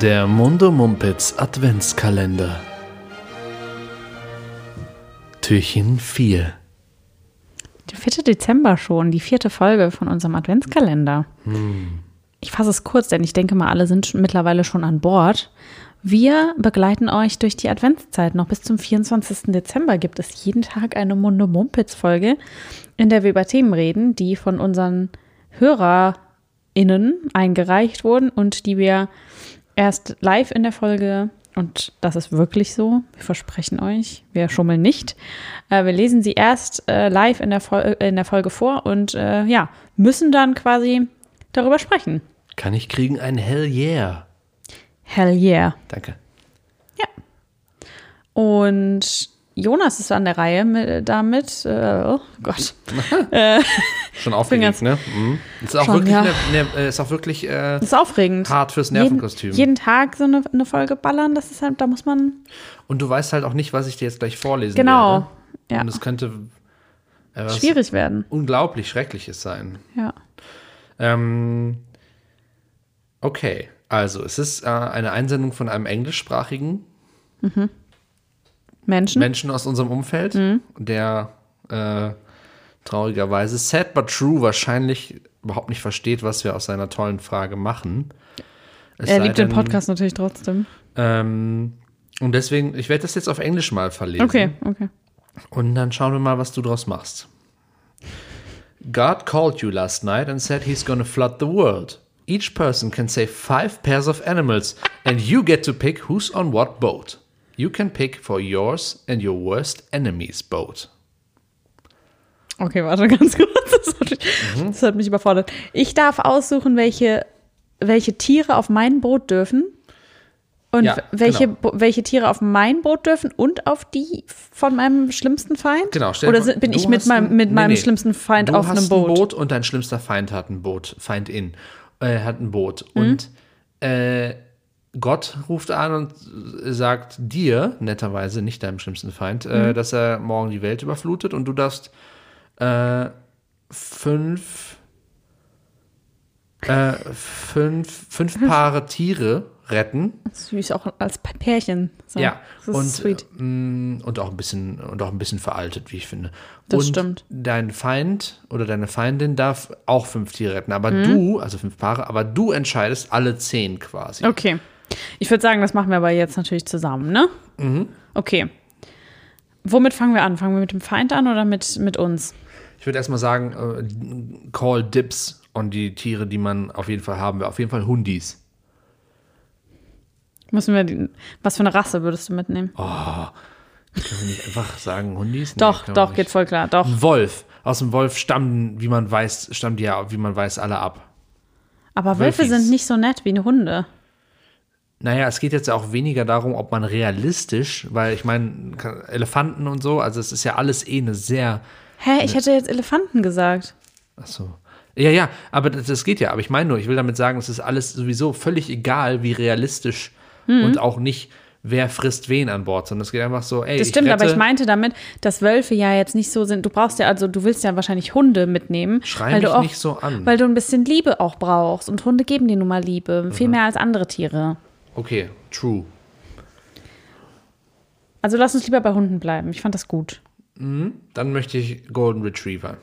Der Mundo Mumpitz Adventskalender. Türchen 4. Der 4. Dezember schon, die vierte Folge von unserem Adventskalender. Ich fasse es kurz, denn ich denke mal, alle sind schon- mittlerweile schon an Bord. Wir begleiten euch durch die Adventszeit. Noch bis zum 24. Dezember gibt es jeden Tag eine Munde Mumpitz-Folge, in der wir über Themen reden, die von unseren HörerInnen eingereicht wurden und die wir erst live in der Folge, und das ist wirklich so, wir versprechen euch, wir schummeln nicht. Äh, wir lesen sie erst äh, live in der, Fol in der Folge vor und äh, ja, müssen dann quasi darüber sprechen. Kann ich kriegen ein Hell yeah? Hell yeah. Danke. Und Jonas ist an der Reihe mit, damit. Äh, oh Gott. Schon aufgeregt, ne? Mhm. Ist auch Schon, wirklich, ja. ne, ne, äh, ist auch wirklich äh, ist aufregend. hart fürs jeden, Nervenkostüm. jeden Tag so eine, eine Folge ballern, das ist halt, da muss man. Und du weißt halt auch nicht, was ich dir jetzt gleich vorlesen Genau. werde. Ja. Und es könnte äh, Schwierig werden. unglaublich Schreckliches sein. Ja. Ähm, okay, also es ist äh, eine Einsendung von einem englischsprachigen Menschen. Menschen aus unserem Umfeld, Mhm. der äh, traurigerweise, sad but true, wahrscheinlich überhaupt nicht versteht, was wir aus seiner tollen Frage machen. Es er liebt den denn, Podcast natürlich trotzdem. Ähm, und deswegen, ich werde das jetzt auf Englisch mal verlesen. Okay, okay. Und dann schauen wir mal, was du draus machst. God called you last night and said he's gonna flood the world. Each person can save five pairs of animals, and you get to pick who's on what boat. You can pick for yours and your worst enemy's boat. Okay, warte ganz kurz. Das hat, mich, Mhm. das hat mich überfordert. Ich darf aussuchen, welche, welche Tiere auf mein Boot dürfen. Und Ja, welche, genau. Welche Tiere auf mein Boot dürfen und auf die von meinem schlimmsten Feind? Genau, stell Oder sind, bin ich mit hast meinem, ein- mit nee, meinem nee. schlimmsten Feind du auf einem Boot? ein Boot und dein schlimmster Feind hat ein Boot, Feind in, äh, hat ein Boot. Mhm. Und äh, Gott ruft an und sagt dir, netterweise, nicht deinem schlimmsten Feind, Mhm. äh, dass er morgen die Welt überflutet und du darfst äh, fünf, äh, fünf, fünf Paare Tiere retten. Süß, auch als Pärchen. So. Ja, Das ist und, sweet. ähm, und auch ein bisschen und auch ein bisschen veraltet, wie ich finde. Das und stimmt. Dein Feind oder deine Feindin darf auch fünf Tiere retten, aber Mhm. du, also fünf Paare, aber du entscheidest alle zehn quasi. Okay. Ich würde sagen, das machen wir aber jetzt natürlich zusammen, ne? Mhm. Okay. Womit fangen wir an? Fangen wir mit dem Feind an oder mit, mit uns? Ich würde erstmal sagen, äh, call Dips on die Tiere, die man auf jeden Fall haben will. Auf jeden Fall Hundis. Müssen wir die, was für eine Rasse würdest du mitnehmen? Können wir nicht einfach sagen Hundis? Nee, doch, doch, geht voll klar. Doch. Ein Wolf. Aus dem Wolf stammen, wie man weiß, stammen die ja, wie man weiß, alle ab. Aber Wölfe Wölfis. sind nicht so nett wie Hunde. Naja, es geht jetzt auch weniger darum, ob man realistisch, weil ich meine, Elefanten und so, also es ist ja alles eh eine sehr, Hä, ich hätte jetzt Elefanten gesagt. ach so. Ja, ja, aber das, das geht ja. Aber ich meine nur, ich will damit sagen, es ist alles sowieso völlig egal, wie realistisch Mhm. und auch nicht, wer frisst wen an Bord, sondern es geht einfach so, ey, Das ich stimmt, rette, aber ich meinte damit, dass Wölfe ja jetzt nicht so sind. Du brauchst ja, also du willst ja wahrscheinlich Hunde mitnehmen. Schrei weil mich du auch, nicht so an. Weil du ein bisschen Liebe auch brauchst. Und Hunde geben dir nun mal Liebe. Mhm. Viel mehr als andere Tiere. Okay, true. Also lass uns lieber bei Hunden bleiben. Ich fand das gut. Dann möchte ich Golden Retriever.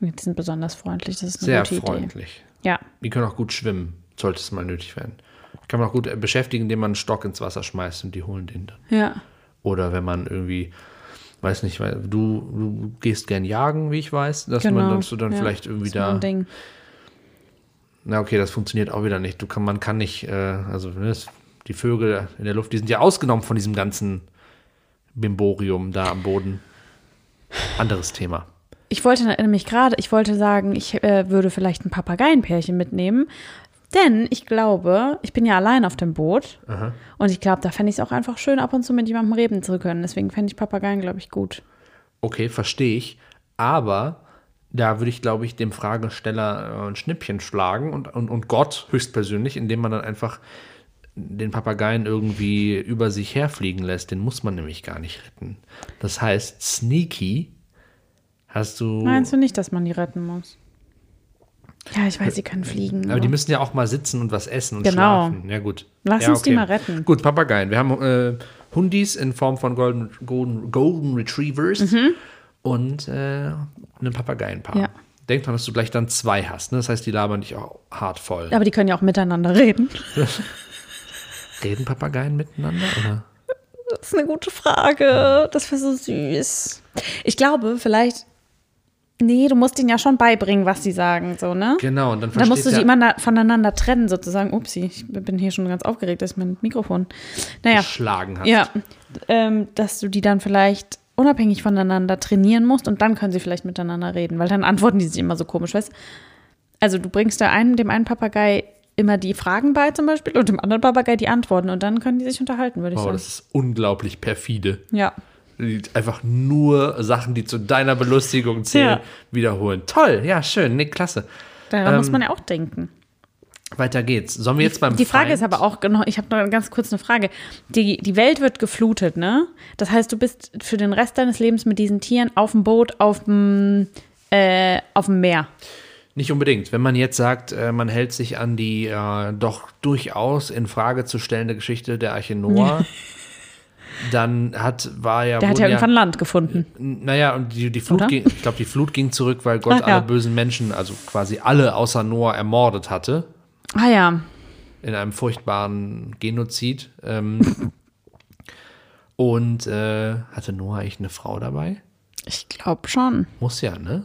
Die sind besonders freundlich. Das ist eine Sehr gute Idee. freundlich. Ja. Die können auch gut schwimmen, sollte es mal nötig werden. Kann man auch gut äh, beschäftigen, indem man einen Stock ins Wasser schmeißt und die holen den dann. Ja. Oder wenn man irgendwie, weiß nicht, weil du, du gehst gern jagen, wie ich weiß, dass Genau. man dass du dann ja. vielleicht irgendwie da. Ding. Na okay, das funktioniert auch wieder nicht. Du kann, man kann nicht, äh, also ne, die Vögel in der Luft, die sind ja ausgenommen von diesem ganzen Bimborium da am Boden. Anderes Thema. Ich wollte nämlich gerade, ich wollte sagen, ich äh, würde vielleicht ein Papageienpärchen mitnehmen. Denn ich glaube, ich bin ja allein auf dem Boot. Und ich glaube, da fände ich es auch einfach schön, ab und zu mit jemandem reden zu können. Deswegen fände ich Papageien, glaube ich, gut. Okay, verstehe ich. Aber da würde ich, glaube ich, dem Fragesteller äh, ein Schnippchen schlagen und, und, und Gott höchstpersönlich, indem man dann einfach den Papageien irgendwie über sich herfliegen lässt. Den muss man nämlich gar nicht retten. Das heißt, sneaky hast du. Meinst du nicht, dass man die retten muss? Ja, ich weiß, sie können fliegen. Aber die müssen ja auch mal sitzen und was essen und Genau. schlafen. Ja, gut. Lass ja, uns die mal retten. Gut, Papageien. Wir haben äh, Hundis in Form von Golden, Golden, Golden Retrievers und äh, ein Papageienpaar. Mhm. Ja. Denk dran, dass du gleich dann zwei hast. Ne? Das heißt, die labern dich auch hart voll. Aber die können ja auch miteinander reden. Reden Papageien miteinander? Oder? Das ist eine gute Frage. Das wäre so süß. Ich glaube, vielleicht. Nee, du musst ihnen ja schon beibringen, was sie sagen, so, ne? Genau, und dann Dann musst du sie der- immer na- voneinander trennen, sozusagen. Upsi, ich bin hier schon ganz aufgeregt, dass ich mein Mikrofon. Naja, geschlagen hast. ja, ähm, dass du die dann vielleicht unabhängig voneinander trainieren musst und dann können sie vielleicht miteinander reden, weil dann antworten die sich immer so komisch, weißt du? Also du bringst da einen, dem einen Papagei immer die Fragen bei zum Beispiel und dem anderen Papagei die Antworten und dann können die sich unterhalten, würde ich Wow, sagen. das ist unglaublich perfide. Ja. Einfach nur Sachen, die zu deiner Belustigung zählen, Ja. wiederholen. Toll, ja, schön, nee, klasse. Daran muss Ähm, man ja auch denken. Weiter geht's. Sollen wir jetzt beim Die Frage Feind? ist aber auch, genau, ich habe noch ganz kurz eine Frage. Die, die Welt wird geflutet, ne? Das heißt, du bist für den Rest deines Lebens mit diesen Tieren auf dem Boot, auf dem, äh, auf dem Meer. Nicht unbedingt. Wenn man jetzt sagt, äh, man hält sich an die äh, doch durchaus in Frage zu stellende Geschichte der Arche Noah, dann hat, war ja, Der hat ja irgendwann Land gefunden. naja, und die, die Flut Oder? ging, ich glaube, die Flut ging zurück, weil Gott Ach ja. alle bösen Menschen, also quasi alle außer Noah, ermordet hatte. Ah ja. in einem furchtbaren Genozid. Ähm, und äh, hatte Noah eigentlich eine Frau dabei? Ich glaube schon. Muss ja, ne?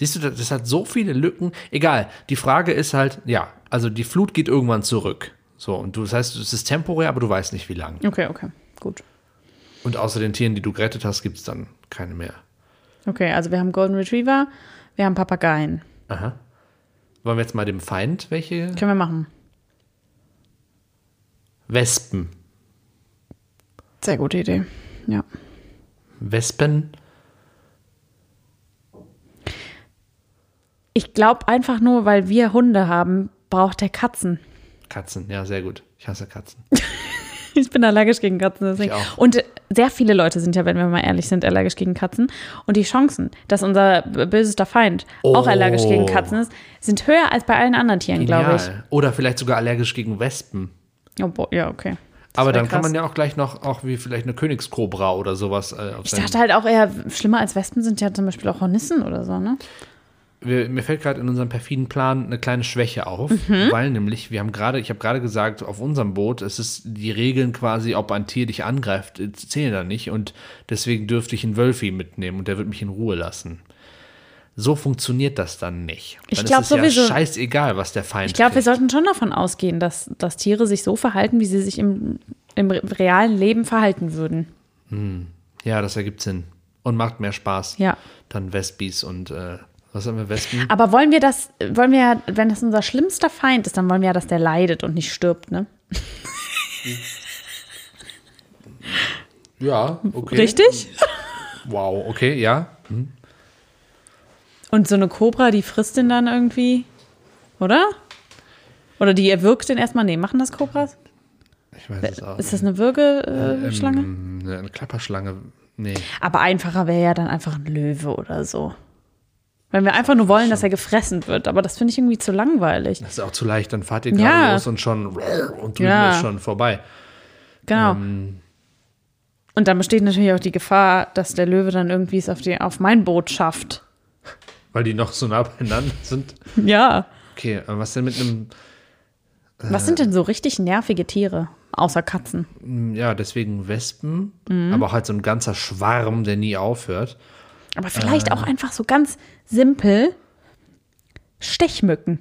Siehst du, das, hat so viele Lücken. Egal, die Frage ist halt, ja, also die Flut geht irgendwann zurück. So, und du, das heißt, es ist temporär, aber du weißt nicht, wie lang. Okay, okay. Gut. Und außer den Tieren, die du gerettet hast, gibt es dann keine mehr. Okay, also wir haben Golden Retriever, wir haben Papageien. Aha. Wollen wir jetzt mal dem Feind welche? Können wir machen. Wespen. Sehr gute Idee. Ja. Wespen? Ich glaube einfach nur, weil wir Hunde haben, braucht der Katzen. Katzen, ja, sehr gut. Ich hasse Katzen. Ich bin allergisch gegen Katzen. Deswegen. Ich auch. Und sehr viele Leute sind ja, wenn wir mal ehrlich sind, allergisch gegen Katzen. Und die Chancen, dass unser bösester Feind auch Oh. allergisch gegen Katzen ist, sind höher als bei allen anderen Tieren, glaube ich. Oder vielleicht sogar allergisch gegen Wespen. Oh, boah, ja, okay. Das Aber dann kann krass. man ja auch gleich noch, auch wie vielleicht eine Königskobra oder sowas. Äh, Ich dachte halt auch eher, schlimmer als Wespen sind ja zum Beispiel auch Hornissen oder so, ne? Wir, mir fällt gerade in unserem perfiden Plan eine kleine Schwäche auf, Mhm. weil nämlich, wir haben gerade, ich habe gerade gesagt, auf unserem Boot, es ist die Regeln quasi, ob ein Tier dich angreift, äh, zählen da nicht und deswegen dürfte ich einen Wölfi mitnehmen und der wird mich in Ruhe lassen. So funktioniert das dann nicht. Ich Dann glaub ist es sowieso- ja scheißegal, was der Feind Ich glaube, wir sollten schon davon ausgehen, dass, dass Tiere sich so verhalten, wie sie sich im, im re- realen Leben verhalten würden. Ja, das ergibt Sinn. Und macht mehr Spaß. Ja. Dann Wespis und äh, was haben wir, Wespen? Aber wollen wir das, wollen wir wenn das unser schlimmster Feind ist, dann wollen wir ja, dass der leidet und nicht stirbt, ne? Ja, okay. Richtig? Wow, okay, ja. Und so eine Kobra, die frisst den dann irgendwie, oder? Oder die erwürgt den erstmal? Nee, machen das Kobras? Ich weiß es auch. Ist das eine Würgeschlange? Äh, Schlange? Ähm, eine Klapperschlange. Nee. Aber einfacher wäre ja dann einfach ein Löwe oder so. Wenn wir einfach nur wollen, dass er gefressen wird. Aber das finde ich irgendwie zu langweilig. Das ist auch zu leicht, dann fahrt ihr gerade Ja. los und schon und drüben Ja. ist schon vorbei. Genau. Ähm. Und dann besteht natürlich auch die Gefahr, dass der Löwe dann irgendwie es auf, die, auf mein Boot schafft. Weil die noch so nah beieinander sind. Ja. Okay, aber was denn mit einem, Was sind denn so richtig nervige Tiere? Außer Katzen. ja, deswegen Wespen, Mhm. aber auch halt so ein ganzer Schwarm, der nie aufhört. Aber vielleicht Äh. auch einfach so ganz simpel Stechmücken.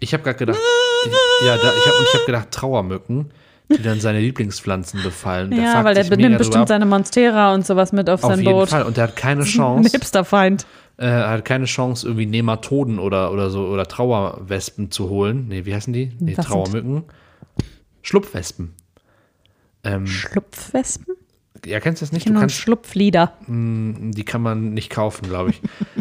Ich habe gerade gedacht, ich, ja, da, ich habe hab gedacht Trauermücken, die dann seine Lieblingspflanzen befallen. Ja, weil der drüber bestimmt seine Monstera und sowas mit auf, Auf sein jeden Boot. Fall. Und der hat keine Ein Chance, Hipsterfeind. äh, hat keine Chance, irgendwie Nematoden oder, oder so oder Trauerwespen zu holen. Nee, wie heißen die? Nee, Was sind- Trauermücken. Schlupfwespen. Ähm, Schlupfwespen? Ja, kennst du das nicht? Du Genau, kannst, Schlupflieder. die kann man nicht kaufen, glaube ich.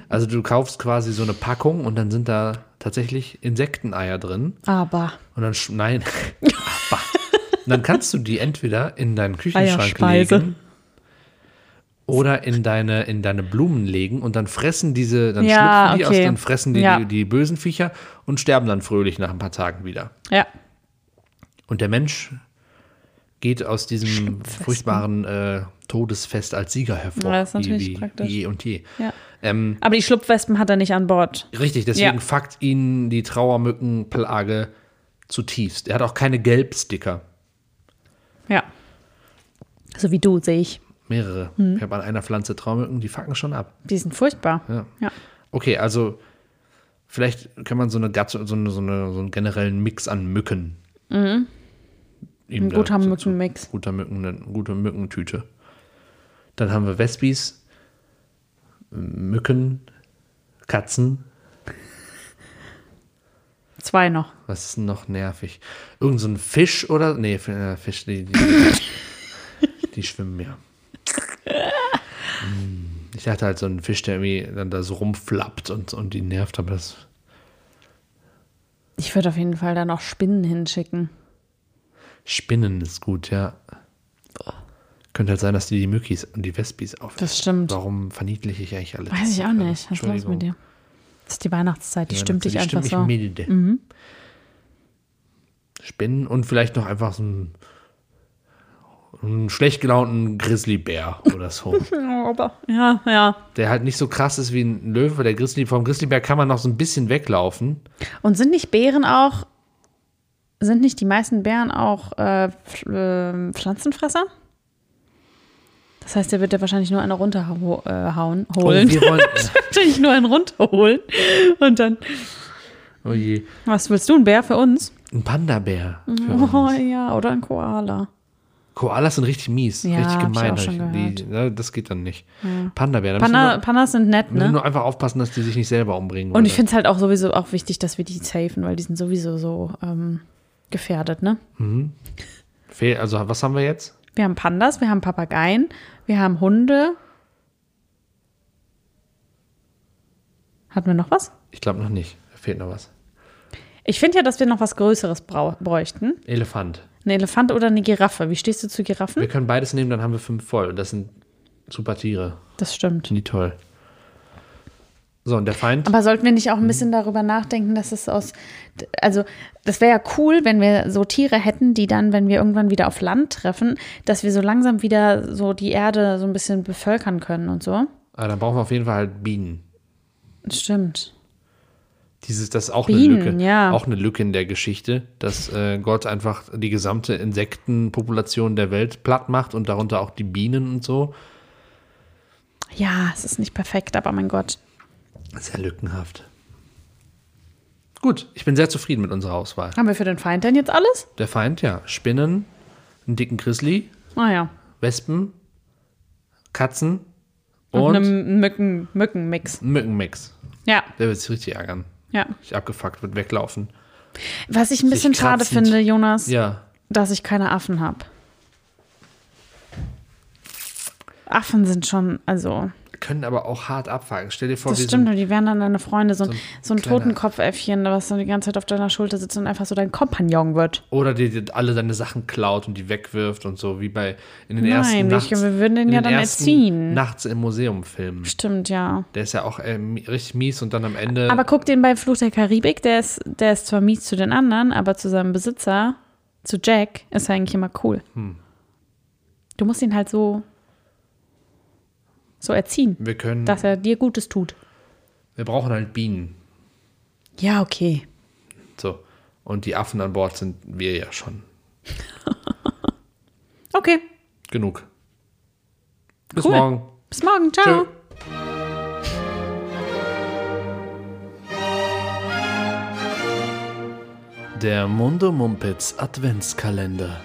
Also du kaufst quasi so eine Packung und dann sind da tatsächlich Insekteneier drin. Aber Und dann, nein, aber. Und dann kannst du die entweder in deinen Küchenschrank legen Oder in deine, in deine Blumen legen und dann fressen diese, dann Ja, schlüpfen die okay. aus, dann fressen die, Ja. die die bösen Viecher und sterben dann fröhlich nach ein paar Tagen wieder. Ja. Und der Mensch geht aus diesem furchtbaren äh, Todesfest als Sieger hervor. Ja, das ist natürlich wie, praktisch. je und je. ja. Ähm, Aber die Schlupfwespen hat er nicht an Bord. richtig, deswegen Ja. fuckt ihn die Trauermückenplage zutiefst. Er hat auch keine Gelbsticker. Ja. So wie du, sehe ich. Mehrere. Hm. Ich habe an einer Pflanze Traumücken, die fucken schon ab. Die sind furchtbar. Ja. Ja. Okay, also vielleicht kann man so eine so, eine, so, eine, so einen generellen Mix an Mücken. Mhm. Ein guter Mückenmix. Guter Mücken, gute Mückentüte. Dann haben wir Wespis, Mücken, Katzen. Zwei noch. Was ist denn noch nervig? Irgend so ein Fisch oder? Nee, äh, Fisch, die, die, die schwimmen ja. Hm, Ich dachte halt so ein Fisch, der irgendwie dann da so rumflappt und, und die nervt, aber das Ich würde auf jeden Fall da noch Spinnen hinschicken. Spinnen ist gut, ja. Könnte halt sein, dass die die Mückis und die Wespis auf. Das stimmt. Warum verniedliche ich eigentlich alles? Weiß ich auch nicht. Was ist los mit dir? Das ist die Weihnachtszeit, die stimmt dich die einfach stimmt mich so. Mhm. milde. Spinnen und vielleicht noch einfach so ein, einen schlecht gelaunten Grizzlybär oder so. Ja, ja. der halt nicht so krass ist wie ein Löwe. Der Grizzly, vom Grizzlybär kann man noch so ein bisschen weglaufen. Und sind nicht Bären auch, sind nicht die meisten Bären auch äh, Pf- äh, Pflanzenfresser? Das heißt, der wird ja wahrscheinlich nur eine runterhauen, äh, hauen, holen. Oh, wahrscheinlich nur einen runterholen. Und dann, Oh je. was willst du, ein Bär für uns? Ein Panda-Bär. Oh uns. ja, oder ein Koala. Koalas sind richtig mies. Ja, richtig hab ich gemein. auch schon die, ne, das geht dann nicht. Panda-Bär. da müssen Panda, Pandas sind nett, Wir müssen ne? nur einfach aufpassen, dass die sich nicht selber umbringen. Und ich oder? finde es halt auch sowieso auch wichtig, dass wir die safen, weil die sind sowieso so ähm, gefährdet, ne? Fehl- Also, was haben wir jetzt? Wir haben Pandas, wir haben Papageien, wir haben Hunde. Hatten wir noch was? Ich glaube noch nicht. Da fehlt noch was. Ich finde ja, dass wir noch was Größeres bräuchten. Elefant. Ein Elefant oder eine Giraffe. Wie stehst du zu Giraffen? Wir können beides nehmen, dann haben wir fünf voll. Das sind super Tiere. Das stimmt. Sind die toll. So, und der Feind? Aber sollten wir nicht auch ein bisschen darüber nachdenken, dass es aus. Also, das wäre ja cool, wenn wir so Tiere hätten, die dann, wenn wir irgendwann wieder auf Land treffen, dass wir so langsam wieder so die Erde so ein bisschen bevölkern können und so. ah, dann brauchen wir auf jeden Fall halt Bienen. Stimmt. Dieses, das ist auch Bienen, eine Lücke. ja. Auch eine Lücke in der Geschichte, dass äh, Gott einfach die gesamte Insektenpopulation der Welt platt macht und darunter auch die Bienen und so. Ja, es ist nicht perfekt, aber mein Gott. Sehr lückenhaft. Gut, ich bin sehr zufrieden mit unserer Auswahl. Haben wir für den Feind denn jetzt alles? Der Feind, ja. Spinnen, einen dicken Grizzly, Ah ja. Wespen, Katzen Und, und, einen Mücken, Mückenmix. Mückenmix. Ja, Der wird sich richtig ärgern. ja. Ich abgefuckt, wird weglaufen. Was ich ein bisschen schade kratzend. finde, Jonas, Ja. dass ich keine Affen habe. Affen sind schon, also, Können aber auch hart abfangen. Stell dir vor, das stimmt, sind und die wären dann deine Freunde, so, ein- so ein kleiner- Totenkopfäffchen, was so die ganze Zeit auf deiner Schulter sitzt und einfach so dein Kompagnon wird. Oder die, die alle deine Sachen klaut und die wegwirft und so, wie bei in den Nein, ersten ich- Nachts, wir würden den ja den dann erziehen. Nachts im Museum filmen. Stimmt, ja. Der ist ja auch äh, richtig mies und dann am Ende. Aber guck den bei Fluch der Karibik, der ist, der ist zwar mies zu den anderen, aber zu seinem Besitzer, zu Jack, ist er eigentlich immer cool. Hm. Du musst ihn halt so, so erziehen, wir können, dass er dir Gutes tut. wir brauchen halt Bienen. Ja, okay. So. Und die Affen an Bord sind wir ja schon. Okay. Genug. Bis Cool. morgen. Bis morgen. Ciao. Tschö. Der Mundo Mumpitz Adventskalender.